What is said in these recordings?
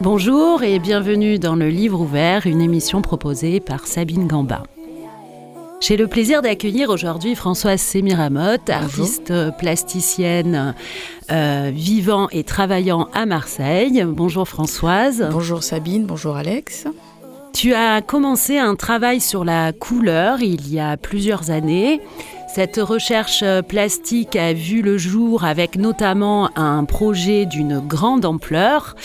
Bonjour et bienvenue dans le Livre ouvert, une émission proposée par Sabine Gamba. J'ai le plaisir d'accueillir aujourd'hui Françoise Semiramotte, artiste plasticienne euh, vivant et travaillant à Marseille. Bonjour Françoise. Bonjour Sabine, bonjour Alex. Tu as commencé un travail sur la couleur il y a plusieurs années. Cette recherche plastique a vu le jour avec notamment un projet d'une grande ampleur.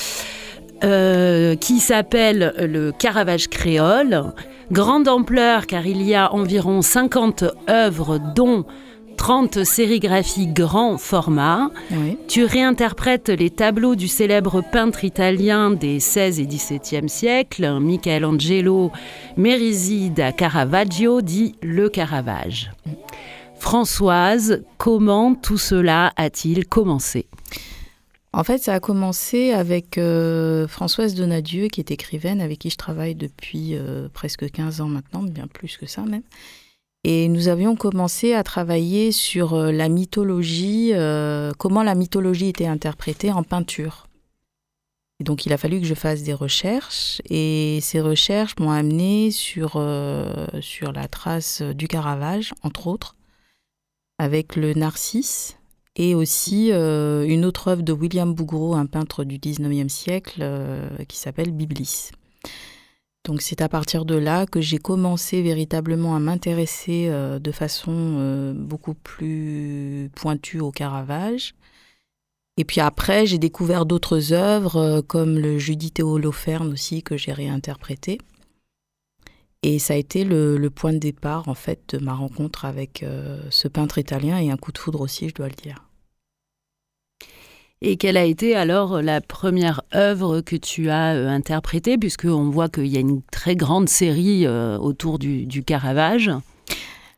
Euh, qui s'appelle le Caravage créole. Grande ampleur car il y a environ 50 œuvres dont 30 sérigraphies grand format. Tu réinterprètes les tableaux du célèbre peintre italien des 16 et 17e siècles, Michelangelo Merisi da Caravaggio, dit le Caravage. Françoise, comment tout cela a-t-il commencé? En fait, ça a commencé avec euh, Françoise Donadieu, qui est écrivaine, avec qui je travaille depuis euh, presque 15 ans maintenant, bien plus que ça même. Et nous avions commencé à travailler sur euh, la mythologie, comment la mythologie était interprétée en peinture. Et donc il a fallu que je fasse des recherches, et ces recherches m'ont amené sur, sur la trace du Caravage, entre autres, avec le Narcisse, et aussi euh, une autre œuvre de William Bougreau, un peintre du 19e siècle, euh, qui s'appelle Biblis. Donc c'est à partir de là que j'ai commencé véritablement à m'intéresser euh, de façon beaucoup plus pointue au Caravage. Et puis après, j'ai découvert d'autres œuvres, comme le Judith Holoferne aussi, que j'ai réinterprété. Et ça a été le, point de départ, en fait, de ma rencontre avec euh, ce peintre italien et un coup de foudre aussi, je dois le dire. Et quelle a été alors la première œuvre que tu as euh, interprétée, puisqu'on voit qu'il y a une très grande série euh, autour du, du, Caravage.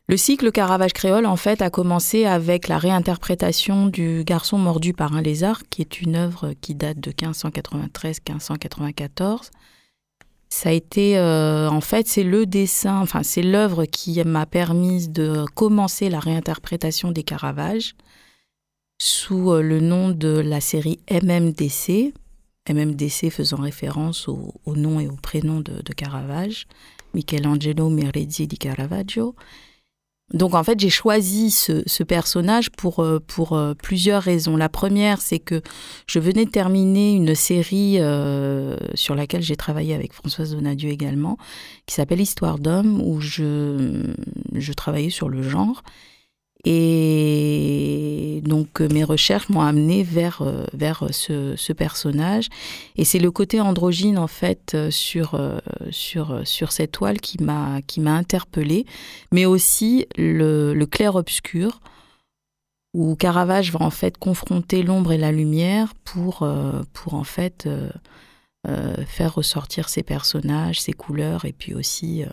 Le cycle Caravage créole, en fait, a commencé avec la réinterprétation du Garçon mordu par un lézard, qui est une œuvre qui date de 1593-1594 ça a été, euh, en fait, c'est le dessin, enfin, c'est l'œuvre qui m'a permis de commencer la réinterprétation des Caravages sous euh, le nom de la série MMDC, MMDC faisant référence au, nom et au prénom de, Caravage, Michelangelo Meredi di Caravaggio. Donc en fait, j'ai choisi ce, personnage pour, euh, euh, plusieurs raisons. La première, c'est que je venais de terminer une série euh, sur laquelle j'ai travaillé avec Françoise Donadieu également, qui s'appelle Histoire d'homme, où je travaillais sur le genre. Et donc euh, mes recherches m'ont amené vers, euh, vers ce, personnage. Et c'est le côté androgyne en fait euh, sur, sur, sur cette toile qui m'a, interpellée, mais aussi le, le clair-obscur où Caravage va en fait confronter l'ombre et la lumière pour, pour en fait faire ressortir ses personnages, ses couleurs et puis aussi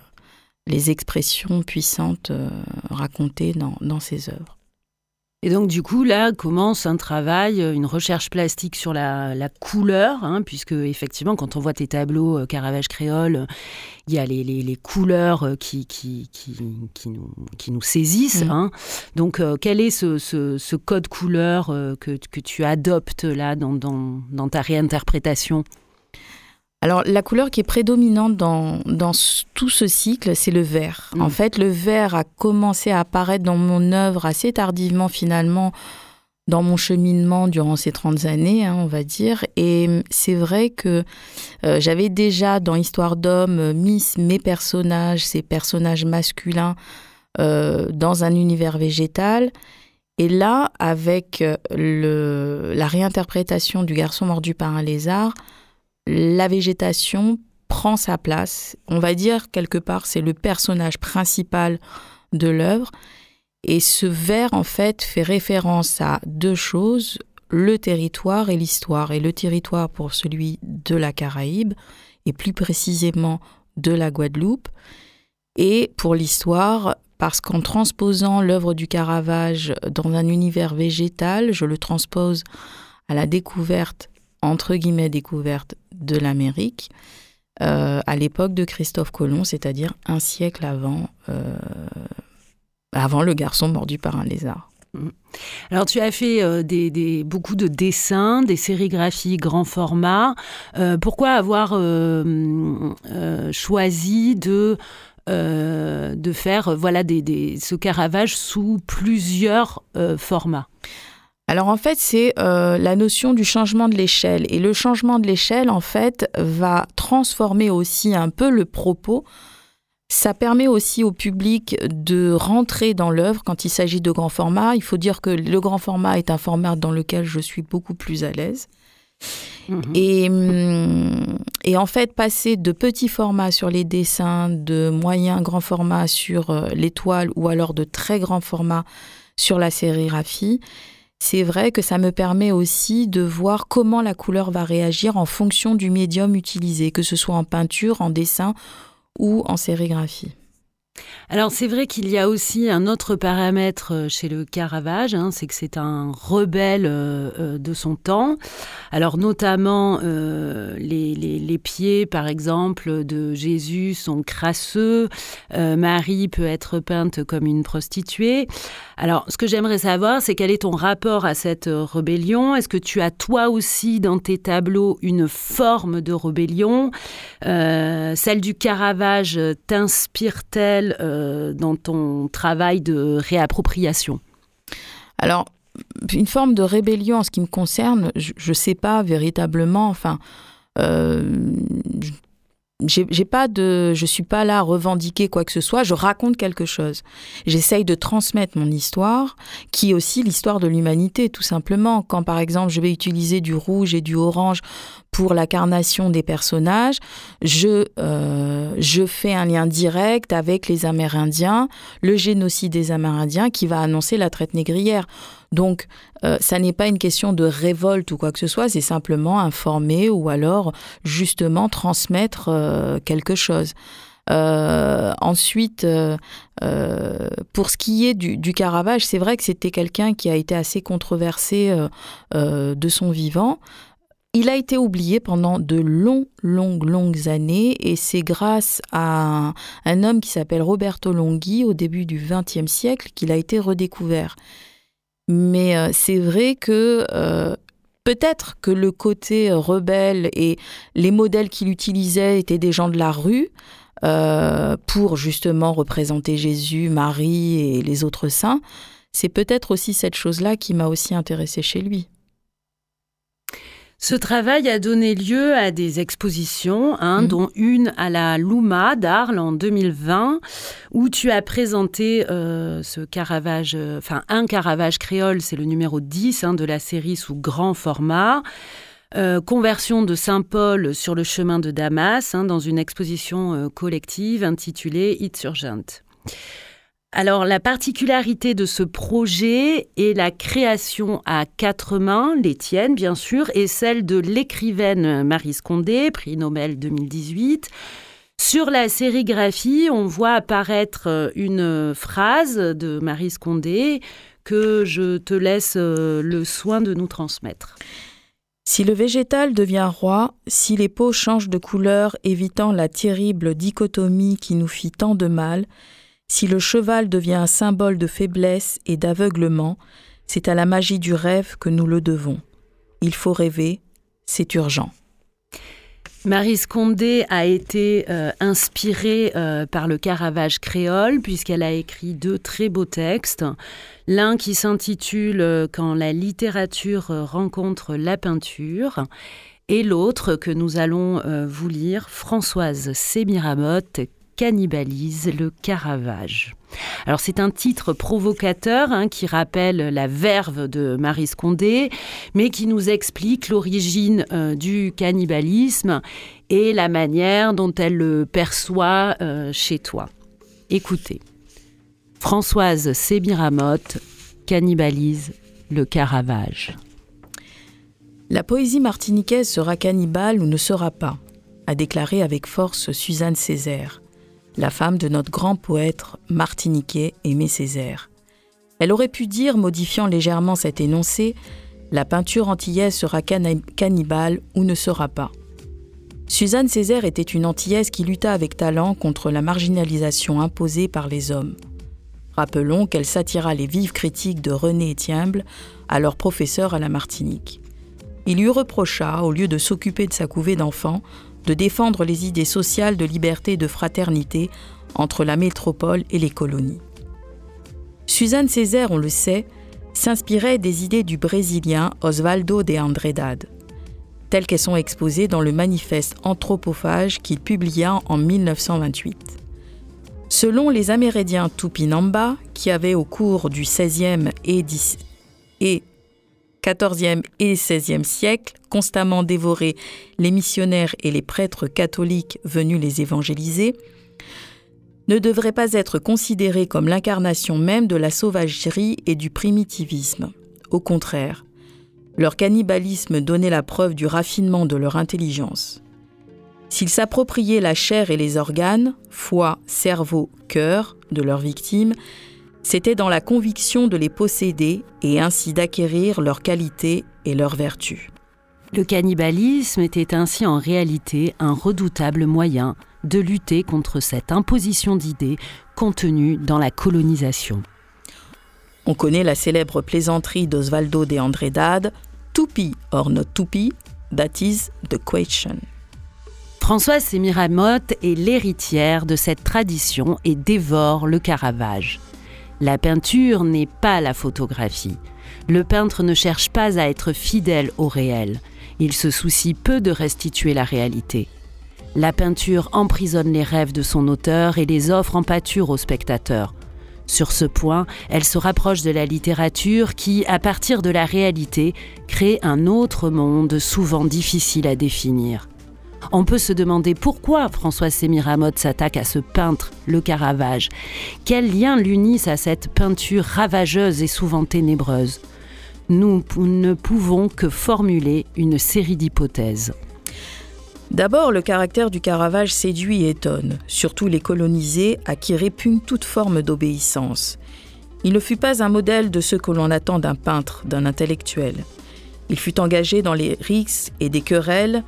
les expressions puissantes euh, racontées dans, dans ses œuvres. Et donc du coup, là commence un travail, euh, une recherche plastique sur la, couleur, hein, puisque effectivement, quand on voit tes tableaux euh, Caravage créole, il y a les, les, couleurs qui, qui, qui, qui, nous, qui nous saisissent. Mm. Hein. Donc quel est ce, ce, ce code couleur que, que, tu adoptes là dans, dans, dans ta réinterprétation? Alors la couleur qui est prédominante dans, dans tout ce cycle, c'est le vert. En mm. fait, le vert a commencé à apparaître dans mon œuvre assez tardivement finalement dans mon cheminement durant ces 30 années, hein, on va dire. Et c'est vrai que euh, j'avais déjà dans Histoire d'homme mis mes personnages, ces personnages masculins, euh, dans un univers végétal. Et là, avec le, la réinterprétation du garçon mordu par un lézard, la végétation prend sa place. On va dire quelque part c'est le personnage principal de l'œuvre. Et ce vers, en fait, fait référence à deux choses, le territoire et l'histoire. Et le territoire pour celui de la Caraïbe, et plus précisément de la Guadeloupe. Et pour l'histoire, parce qu'en transposant l'œuvre du Caravage dans un univers végétal, je le transpose à la découverte, entre guillemets découverte, de l'Amérique euh, à l'époque de Christophe Colomb, c'est-à-dire un siècle avant, euh, avant le garçon mordu par un lézard. Mmh. Alors tu as fait euh, des, beaucoup de dessins, des sérigraphies grand format. pourquoi avoir choisi de, de faire voilà, des, ce Caravage sous plusieurs formats? Alors en fait, c'est euh, la notion du changement de l'échelle. Et le changement de l'échelle, en fait, va transformer aussi un peu le propos. Ça permet aussi au public de rentrer dans l'œuvre quand il s'agit de grand format. Il faut dire que le grand format est un format dans lequel je suis beaucoup plus à l'aise. Mhm. Et, hum, et, en fait, passer de petits formats sur les dessins, de moyens grands formats sur euh, l'étoile ou alors de très grands formats sur la sérigraphie, c'est vrai que ça me permet aussi de voir comment la couleur va réagir en fonction du médium utilisé, que ce soit en peinture, en dessin ou en sérigraphie. Alors c'est vrai qu'il y a aussi un autre paramètre euh, chez le Caravage, hein, c'est que c'est un rebelle euh, euh, de son temps. Alors notamment les, pieds par exemple de Jésus sont crasseux, Marie peut être peinte comme une prostituée. Alors ce que j'aimerais savoir c'est quel est ton rapport à cette rébellion? Est-ce que tu as toi aussi dans tes tableaux une forme de rébellion? Celle du Caravage t'inspire-t-elle euh, dans ton travail de réappropriation? Alors, une forme de rébellion en ce qui me concerne, je ne sais pas véritablement, enfin, euh, j'ai pas de, je suis pas là à revendiquer quoi que ce soit. Je raconte quelque chose. J'essaye de transmettre mon histoire, qui est aussi l'histoire de l'humanité, tout simplement. Quand par exemple je vais utiliser du rouge et du orange pour la carnation des personnages, je, euh, je fais un lien direct avec les Amérindiens, le génocide des Amérindiens qui va annoncer la traite négrière. Donc, euh, ça n'est pas une question de révolte ou quoi que ce soit, c'est simplement informer ou alors justement transmettre euh, quelque chose. ensuite, pour ce qui est du, du Caravage, c'est vrai que c'était quelqu'un qui a été assez controversé de son vivant. Il a été oublié pendant de longues, longues, longues années et c'est grâce à un, homme qui s'appelle Roberto Longhi au début du XXe siècle qu'il a été redécouvert. Mais euh, c'est vrai que euh, peut-être que le côté rebelle et les modèles qu'il utilisait étaient des gens de la rue euh, pour justement représenter Jésus, Marie et les autres saints. C'est peut-être aussi cette chose-là qui m'a aussi intéressée chez lui. Ce travail a donné lieu à des expositions, hein, mhm. dont une à la Luma d'Arles en 2020, où tu as présenté euh, ce Caravage, euh, enfin un Caravage créole, c'est le numéro 10 hein, de la série sous grand format. Euh, conversion de Saint-Paul sur le chemin de Damas hein, dans une exposition collective intitulée It's Urgent. Alors la particularité de ce projet est la création à quatre mains, les tiennes bien sûr, et celle de l'écrivaine Marie Scondé, prix Nobel 2018. Sur la sérigraphie, on voit apparaître une phrase de Marie Scondé que je te laisse euh, le soin de nous transmettre. Si le végétal devient roi, si les peaux changent de couleur, évitant la terrible dichotomie qui nous fit tant de mal, si le cheval devient un symbole de faiblesse et d'aveuglement, c'est à la magie du rêve que nous le devons. Il faut rêver, c'est urgent. Marie Scondé a été euh, inspirée euh, par le Caravage créole puisqu'elle a écrit deux très beaux textes. L'un qui s'intitule euh, Quand la littérature rencontre la peinture et l'autre que nous allons vous lire, Françoise Sémiramotte, cannibalise le Caravage. Alors c'est un titre provocateur hein, qui rappelle la verve de Marie Scondé, mais qui nous explique l'origine euh, du cannibalisme et la manière dont elle le perçoit euh, chez toi. Écoutez, Françoise Sébiramotte cannibalise le Caravage. La poésie martiniquaise sera cannibale ou ne sera pas, a déclaré avec force Suzanne Césaire la femme de notre grand poète martiniquais Aimé Césaire. Elle aurait pu dire, modifiant légèrement cet énoncé, la peinture antillaise sera cannibale ou ne sera pas. Suzanne Césaire était une antillaise qui lutta avec talent contre la marginalisation imposée par les hommes. Rappelons qu'elle s'attira les vives critiques de René Etiemble, alors professeur à la Martinique. Il lui reprocha, au lieu de s'occuper de sa couvée d'enfants, de défendre les idées sociales de liberté et de fraternité entre la métropole et les colonies. Suzanne Césaire, on le sait, s'inspirait des idées du Brésilien Osvaldo de Andredad, telles qu'elles sont exposées dans le manifeste anthropophage qu'il publia en 1928. Selon les Amérindiens Tupinamba, qui avaient au cours du XVIe et, et XIVe et XVIe siècle constamment dévoré les missionnaires et les prêtres catholiques venus les évangéliser, ne devrait pas être considéré comme l'incarnation même de la sauvagerie et du primitivisme. Au contraire, leur cannibalisme donnait la preuve du raffinement de leur intelligence. S'ils s'appropriaient la chair et les organes, foie, cerveau, cœur, de leurs victimes, c'était dans la conviction de les posséder et ainsi d'acquérir leurs qualités et leurs vertus. Le cannibalisme était ainsi en réalité un redoutable moyen de lutter contre cette imposition d'idées contenue dans la colonisation. On connaît la célèbre plaisanterie d'Osvaldo de Andredad, Tupi or not Tupi, that is the question. Françoise Semiramotte est l'héritière de cette tradition et dévore le Caravage. La peinture n'est pas la photographie. Le peintre ne cherche pas à être fidèle au réel. Il se soucie peu de restituer la réalité. La peinture emprisonne les rêves de son auteur et les offre en pâture aux spectateurs. Sur ce point, elle se rapproche de la littérature qui, à partir de la réalité, crée un autre monde souvent difficile à définir. On peut se demander pourquoi François Sémiramotte s'attaque à ce peintre, le Caravage. Quel lien l'unissent à cette peinture ravageuse et souvent ténébreuse? Nous ne pouvons que formuler une série d'hypothèses. D'abord, le caractère du Caravage séduit et étonne, surtout les colonisés à qui répugne toute forme d'obéissance. Il ne fut pas un modèle de ce que l'on attend d'un peintre, d'un intellectuel. Il fut engagé dans les rixes et des querelles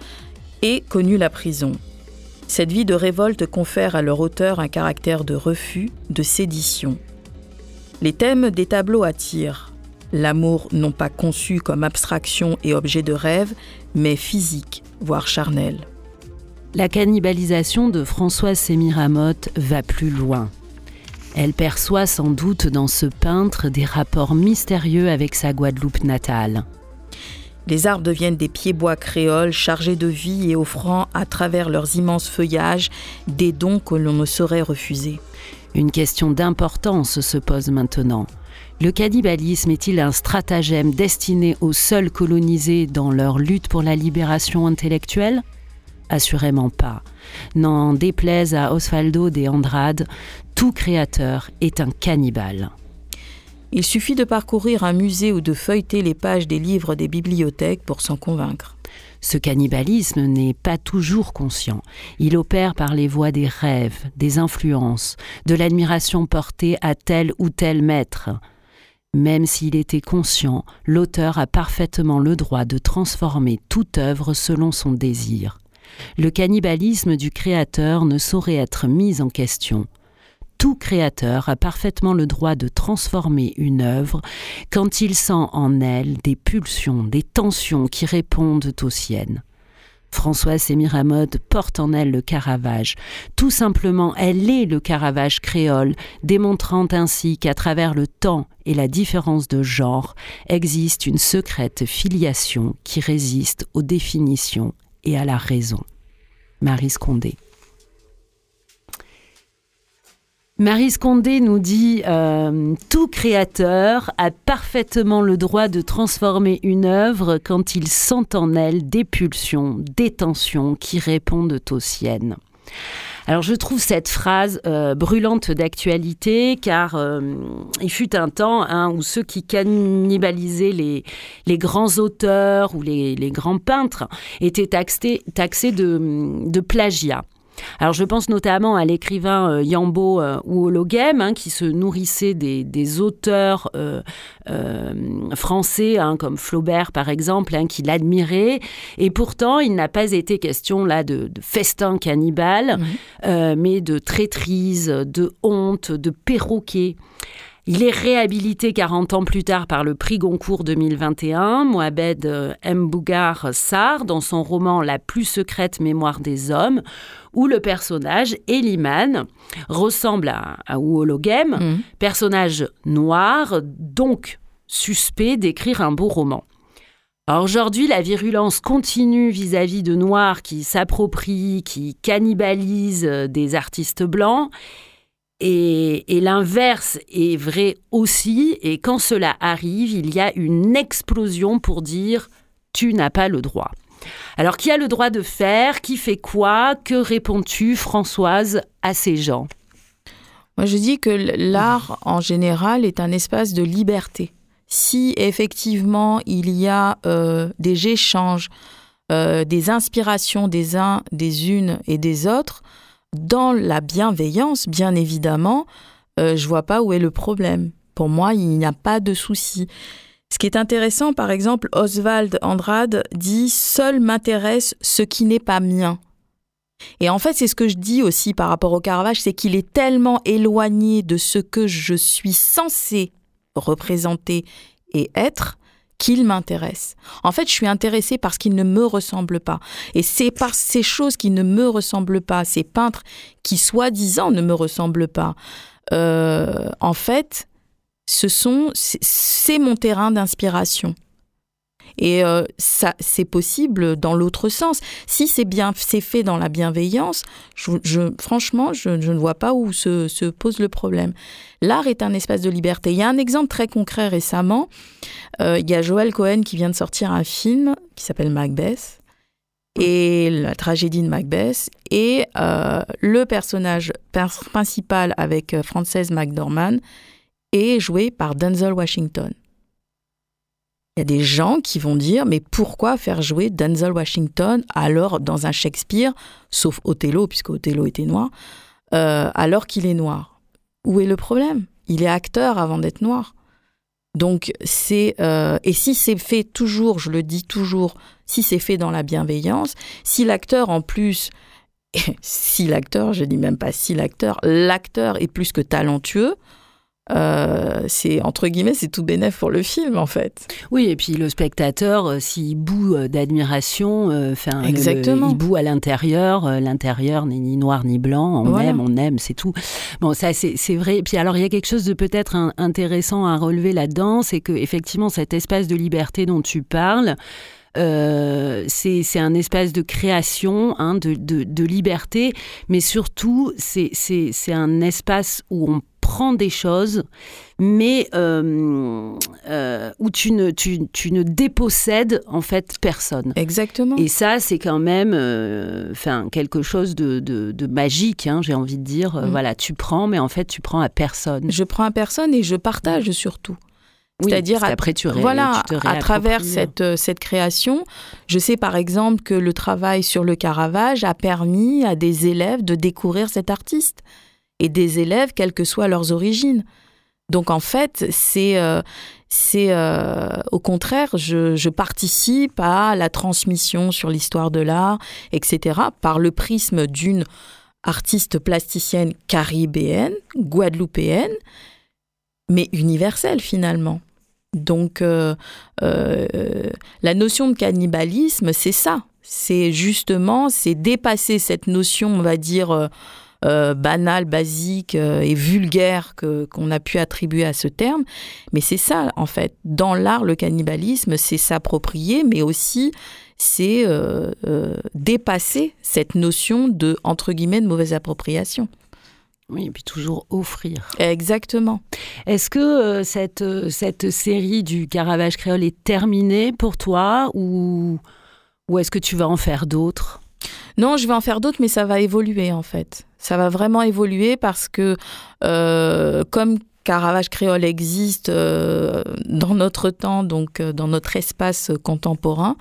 et la prison. Cette vie de révolte confère à leur auteur un caractère de refus, de sédition. Les thèmes des tableaux attirent. L'amour non pas conçu comme abstraction et objet de rêve, mais physique, voire charnel. La cannibalisation de Françoise Sémiramotte va plus loin. Elle perçoit sans doute dans ce peintre des rapports mystérieux avec sa Guadeloupe natale. Les arbres deviennent des pieds-bois créoles chargés de vie et offrant à travers leurs immenses feuillages des dons que l'on ne saurait refuser. Une question d'importance se pose maintenant. Le cannibalisme est-il un stratagème destiné aux seuls colonisés dans leur lutte pour la libération intellectuelle? Assurément pas. N'en déplaise à Osvaldo de Andrade, tout créateur est un cannibale. Il suffit de parcourir un musée ou de feuilleter les pages des livres des bibliothèques pour s'en convaincre. Ce cannibalisme n'est pas toujours conscient. Il opère par les voies des rêves, des influences, de l'admiration portée à tel ou tel maître. Même s'il était conscient, l'auteur a parfaitement le droit de transformer toute œuvre selon son désir le cannibalisme du créateur ne saurait être mis en question. Tout créateur a parfaitement le droit de transformer une œuvre quand il sent en elle des pulsions, des tensions qui répondent aux siennes. Françoise Sémiramode porte en elle le Caravage. Tout simplement, elle est le Caravage créole, démontrant ainsi qu'à travers le temps et la différence de genre existe une secrète filiation qui résiste aux définitions et à la raison. Marie Scondé. Marie Scondé nous dit euh, Tout créateur a parfaitement le droit de transformer une œuvre quand il sent en elle des pulsions, des tensions qui répondent aux siennes. Alors je trouve cette phrase euh, brûlante d'actualité car euh, il fut un temps hein, où ceux qui cannibalisaient les, les grands auteurs ou les, les grands peintres étaient taxés, taxés de, de plagiat. Alors je pense notamment à l'écrivain euh, Yambo euh, Ouologem, hein, qui se nourrissait des, auteurs euh, français, hein, comme Flaubert par exemple, hein, qu'il admirait. Et pourtant, il n'a pas été question là de, festin cannibale, mais de traîtrise, de honte, de perroquet. Il est réhabilité 40 ans plus tard par le prix Goncourt 2021, Mohamed euh, Mbougar Sarr, dans son roman La plus secrète mémoire des hommes, où le personnage, Eliman, ressemble à, à mmh. personnage noir, donc suspect d'écrire un beau roman. Aujourd'hui, la virulence continue vis-à-vis de Noirs qui s'approprient, qui cannibalisent euh, des artistes blancs. Et, l'inverse est vrai aussi. Et quand cela arrive, il y a une explosion pour dire tu n'as pas le droit. Alors, qui a le droit de faire? Qui fait quoi? Que réponds-tu, Françoise, à ces gens? Moi, je dis que l'art, en général, est un espace de liberté. Si effectivement il y a euh, des échanges, euh, des inspirations des uns, des unes et des autres, dans la bienveillance, bien évidemment, euh, je vois pas où est le problème. Pour moi, il n'y a pas de souci. Ce qui est intéressant, par exemple, Oswald Andrade dit Seul m'intéresse ce qui n'est pas mien. Et en fait, c'est ce que je dis aussi par rapport au Caravage, c'est qu'il est tellement éloigné de ce que je suis censé représenter et être qu'il m'intéresse. En fait, je suis intéressée parce qu'il ne me ressemble pas. Et c'est par ces choses qui ne me ressemblent pas, ces peintres qui soi-disant ne me ressemblent pas. Euh, en fait, ce sont, c'est mon terrain d'inspiration. Et euh, ça, c'est possible dans l'autre sens. Si c'est bien, c'est fait dans la bienveillance, franchement, je, ne vois pas où se, pose le problème. L'art est un espace de liberté. Il y a un exemple très concret récemment. Euh, il y a Joël Cohen qui vient de sortir un film qui s'appelle Macbeth et la tragédie de Macbeth et euh, le personnage principal avec Frances McDormand est joué par Denzel Washington. Il y a des gens qui vont dire mais pourquoi faire jouer Denzel Washington alors dans un Shakespeare, sauf Othello puisque Othello était noir, euh, alors qu'il est noir? Où est le problème? Il est acteur avant d'être noir. Donc c'est euh, et si c'est fait toujours, je le dis toujours, si c'est fait dans la bienveillance, si l'acteur en plus si l'acteur, je dis même pas si l'acteur, l'acteur est plus que talentueux, euh, c'est entre guillemets c'est tout bénéf pour le film en fait. Oui et puis le spectateur euh, s'il boue euh, d'admiration, enfin exactement, il boue à l'intérieur, l'intérieur n'est ni noir ni blanc, on aime, on aime, c'est tout. Bon ça c'est vrai. Et puis alors il y a quelque chose de peut-être intéressant à relever là-dedans, c'est que effectivement cet espace de liberté dont tu parles. c'est un espace de création, hein, de, de, de, liberté, mais surtout, c'est un espace où on prends des choses, mais euh, euh, où tu ne, tu, ne dépossèdes en fait personne. Exactement. Et ça, c'est quand même euh, quelque chose de, de, magique, hein, j'ai envie de dire. Mm. Voilà, tu prends, mais en fait, tu prends à personne. Je prends à personne et je partage surtout. C'est-à-dire après tu voilà à travers cette cette création, je sais par exemple que le travail sur le Caravage a permis à des élèves de découvrir cet artiste et des élèves, quelles que soient leurs origines. Donc en fait, c'est euh, c'est euh, au contraire, je, participe à la transmission sur l'histoire de l'art, etc., par le prisme d'une artiste plasticienne caribéenne, guadeloupéenne, mais universelle finalement. Donc euh, la notion de cannibalisme, c'est ça. C'est justement, c'est dépasser cette notion, on va dire, euh, banal, basique euh, et vulgaire que, qu'on a pu attribuer à ce terme. Mais c'est ça, en fait. Dans l'art, le cannibalisme, c'est s'approprier, mais aussi c'est euh, dépasser cette notion de, entre guillemets, de mauvaise appropriation. Oui, et puis toujours offrir. Exactement. Est-ce que cette, cette série du Caravage créole est terminée pour toi ou, ou est-ce que tu vas en faire d'autres? Non, je vais en faire d'autres, mais ça va évoluer en fait. Ça va vraiment évoluer parce que euh, comme Caravage créole existe euh, dans notre temps, donc euh, dans notre espace contemporain,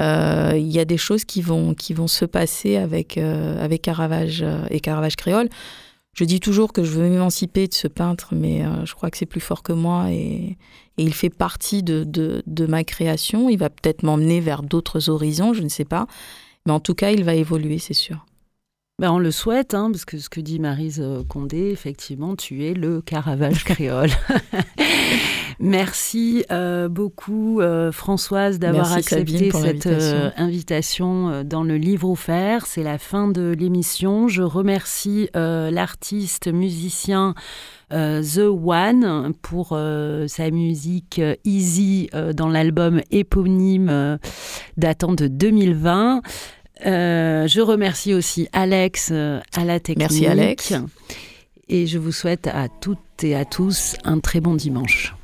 il y a des choses qui vont, qui vont se passer avec, avec Caravage et Caravage créole. Je dis toujours que je veux m'émanciper de ce peintre, mais je crois que c'est plus fort que moi et, il fait partie de, de ma création. Il va peut-être m'emmener vers d'autres horizons, je ne sais pas. Mais en tout cas, il va évoluer, c'est sûr. Ben on le souhaite, hein, parce que ce que dit Marise euh, Condé, effectivement, tu es le Caravage créole. Merci euh, beaucoup, euh, Françoise, d'avoir accepté cette invitation. dans le livre offert. C'est la fin de l'émission. Je remercie l'artiste, musicien The One pour sa musique Easy dans l'album éponyme datant de 2020. Euh, je remercie aussi Alex euh, à la technique. Merci Alex. Et je vous souhaite à toutes et à tous un très bon dimanche.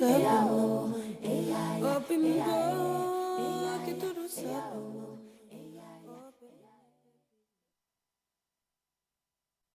sepa. Papi, mi amor, que tú no sabes.